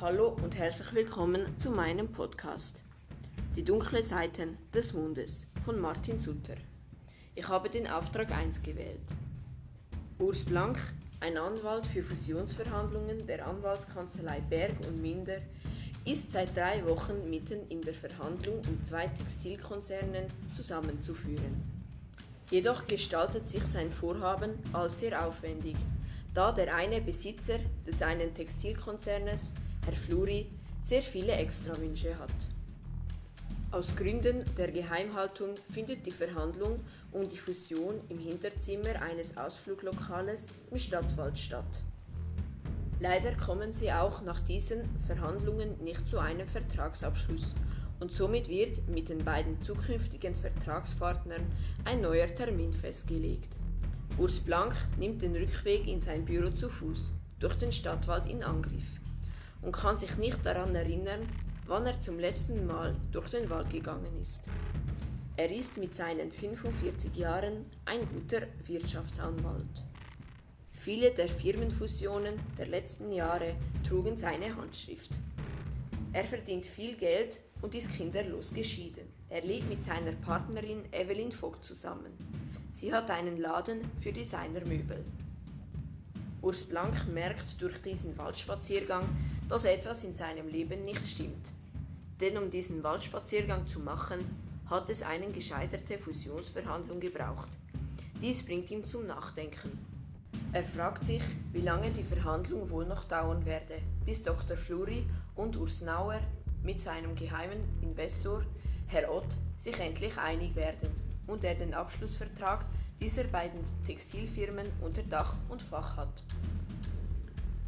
Hallo und herzlich willkommen zu meinem Podcast. Die dunkle Seiten des Mondes von Martin Sutter. Ich habe den Auftrag 1 gewählt. Urs Blank, ein Anwalt für Fusionsverhandlungen der Anwaltskanzlei Berg und Minder, ist seit drei Wochen mitten in der Verhandlung, um zwei Textilkonzernen zusammenzuführen. Jedoch gestaltet sich sein Vorhaben als sehr aufwendig, da der eine Besitzer des einen Textilkonzernes, Herr Fluri, sehr viele Extrawünsche hat. Aus Gründen der Geheimhaltung findet die Verhandlung um die Fusion im Hinterzimmer eines Ausfluglokales im Stadtwald statt. Leider kommen sie auch nach diesen Verhandlungen nicht zu einem Vertragsabschluss und somit wird mit den beiden zukünftigen Vertragspartnern ein neuer Termin festgelegt. Urs Blank nimmt den Rückweg in sein Büro zu Fuß durch den Stadtwald in Angriff und kann sich nicht daran erinnern, wann er zum letzten Mal durch den Wald gegangen ist. Er ist mit seinen 45 Jahren ein guter Wirtschaftsanwalt. Viele der Firmenfusionen der letzten Jahre trugen seine Handschrift. Er verdient viel Geld und ist kinderlos geschieden. Er lebt mit seiner Partnerin Evelyn Vogt zusammen. Sie hat einen Laden für Designermöbel. Urs Blank merkt durch diesen Waldspaziergang, dass etwas in seinem Leben nicht stimmt. Denn um diesen Waldspaziergang zu machen, hat es eine gescheiterte Fusionsverhandlung gebraucht. Dies bringt ihn zum Nachdenken. Er fragt sich, wie lange die Verhandlung wohl noch dauern werde, bis Dr. Fluri und Urs Nauer mit seinem geheimen Investor, Herr Ott, sich endlich einig werden und er den Abschlussvertrag dieser beiden Textilfirmen unter Dach und Fach hat.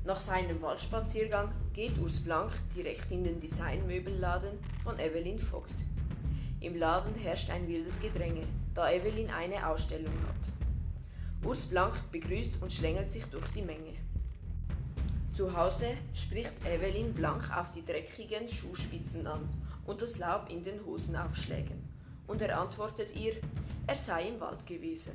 Nach seinem Waldspaziergang geht Urs Blank direkt in den Designmöbelladen von Evelyn Vogt. Im Laden herrscht ein wildes Gedränge, da Evelyn eine Ausstellung hat. Urs Blank begrüßt und schlängelt sich durch die Menge. Zu Hause spricht Evelyn Blank auf die dreckigen Schuhspitzen an und das Laub in den Hosenaufschlägen. Und er antwortet ihr, er sei im Wald gewesen.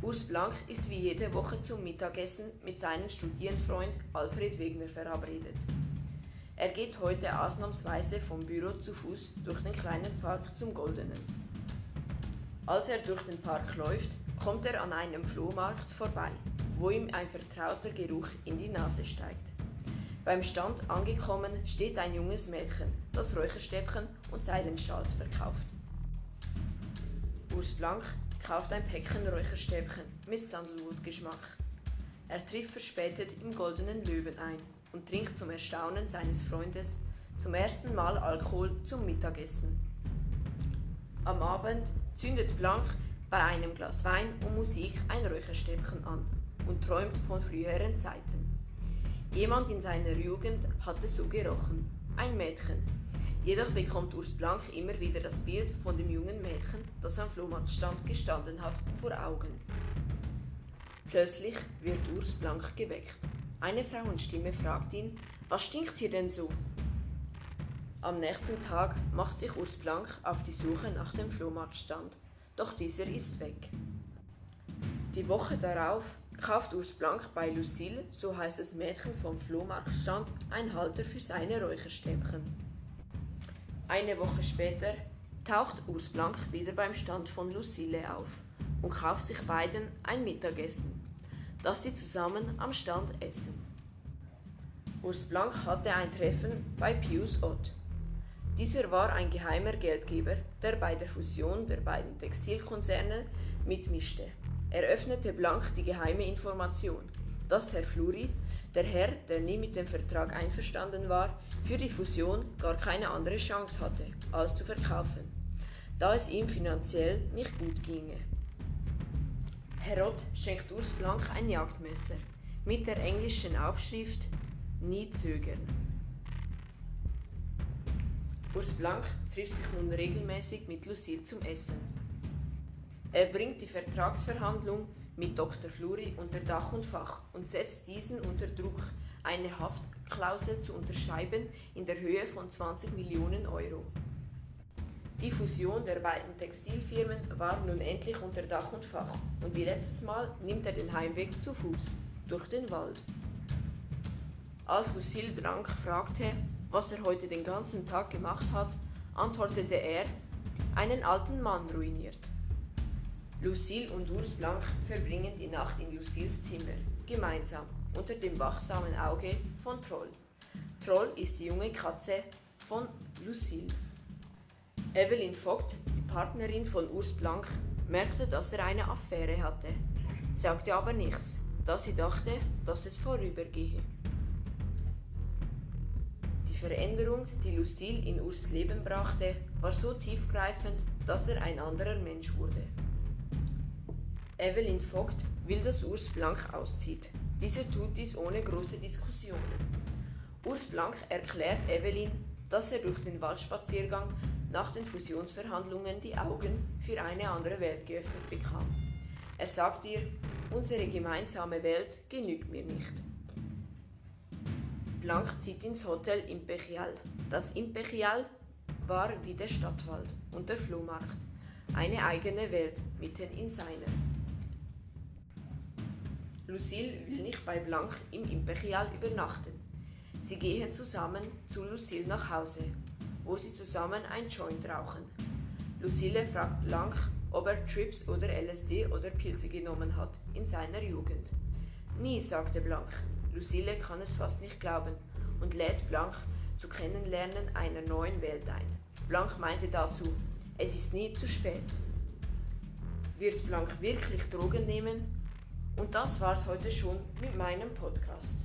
Urs Blank ist wie jede Woche zum Mittagessen mit seinem Studienfreund Alfred Wegner verabredet. Er geht heute ausnahmsweise vom Büro zu Fuß durch den kleinen Park zum Goldenen. Als er durch den Park läuft, kommt er an einem Flohmarkt vorbei, wo ihm ein vertrauter Geruch in die Nase steigt. Beim Stand angekommen steht ein junges Mädchen, das Räucherstäbchen und Seidenschals verkauft. Urs Blank kauft ein Päckchen Räucherstäbchen mit Sandalwood-Geschmack. Er trifft verspätet im Goldenen Löwen ein und trinkt zum Erstaunen seines Freundes zum ersten Mal Alkohol zum Mittagessen. Am Abend zündet Blank bei einem Glas Wein und Musik ein Räucherstäbchen an und träumt von früheren Zeiten. Jemand in seiner Jugend hatte so gerochen. Ein Mädchen. Jedoch bekommt Urs Blank immer wieder das Bild von dem jungen Mädchen, das am Flohmarktstand gestanden hat, vor Augen. Plötzlich wird Urs Blank geweckt. Eine Frauenstimme fragt ihn, was stinkt hier denn so? Am nächsten Tag macht sich Urs Blank auf die Suche nach dem Flohmarktstand doch dieser ist weg. Die Woche darauf kauft Urs Blank bei Lucille, so heißt das Mädchen vom Flohmarktstand, ein Halter für seine Räucherstäbchen. Eine Woche später taucht Urs Blank wieder beim Stand von Lucille auf und kauft sich beiden ein Mittagessen, das sie zusammen am Stand essen. Urs Blank hatte ein Treffen bei Pius Ott. Dieser war ein geheimer Geldgeber, der bei der Fusion der beiden Textilkonzerne mitmischte. Er öffnete blank die geheime Information, dass Herr Fluri, der Herr, der nie mit dem Vertrag einverstanden war, für die Fusion gar keine andere Chance hatte, als zu verkaufen, da es ihm finanziell nicht gut ginge. Herr Rott schenkt Urs Blank ein Jagdmesser mit der englischen Aufschrift Nie zögern. Urs Blank trifft sich nun regelmäßig mit Lucille zum Essen. Er bringt die Vertragsverhandlung mit Dr. Fluri unter Dach und Fach und setzt diesen unter Druck, eine Haftklausel zu unterschreiben in der Höhe von 20 Millionen Euro. Die Fusion der beiden Textilfirmen war nun endlich unter Dach und Fach und wie letztes Mal nimmt er den Heimweg zu Fuß durch den Wald. Als Lucille Blanc fragte, was er heute den ganzen Tag gemacht hat, antwortete er, einen alten Mann ruiniert. Lucille und Urs Blanc verbringen die Nacht in Lucilles Zimmer, gemeinsam, unter dem wachsamen Auge von Troll. Troll ist die junge Katze von Lucille. Evelyn Vogt, die Partnerin von Urs Blanc, merkte, dass er eine Affäre hatte, sagte aber nichts, da sie dachte, dass es vorübergehe. Die Veränderung, die Lucille in Urs Leben brachte, war so tiefgreifend, dass er ein anderer Mensch wurde. Evelyn Vogt will, dass Urs Blanc auszieht. Diese tut dies ohne große Diskussionen. Urs Blanc erklärt Evelyn, dass er durch den Waldspaziergang nach den Fusionsverhandlungen die Augen für eine andere Welt geöffnet bekam. Er sagt ihr, unsere gemeinsame Welt genügt mir nicht. Blanc zieht ins Hotel Imperial. Das Imperial war wie der Stadtwald und der Flohmarkt, eine eigene Welt mitten in seiner. Lucille will nicht bei Blanc im Imperial übernachten. Sie gehen zusammen zu Lucille nach Hause, wo sie zusammen ein Joint rauchen. Lucille fragt Blanc, ob er Trips oder LSD oder Pilze genommen hat in seiner Jugend. Nie, sagte Blanc. Lucille kann es fast nicht glauben und lädt Blanc zu Kennenlernen einer neuen Welt ein. Blanc meinte dazu, es ist nie zu spät. Wird Blanc wirklich Drogen nehmen? Und das war's heute schon mit meinem Podcast.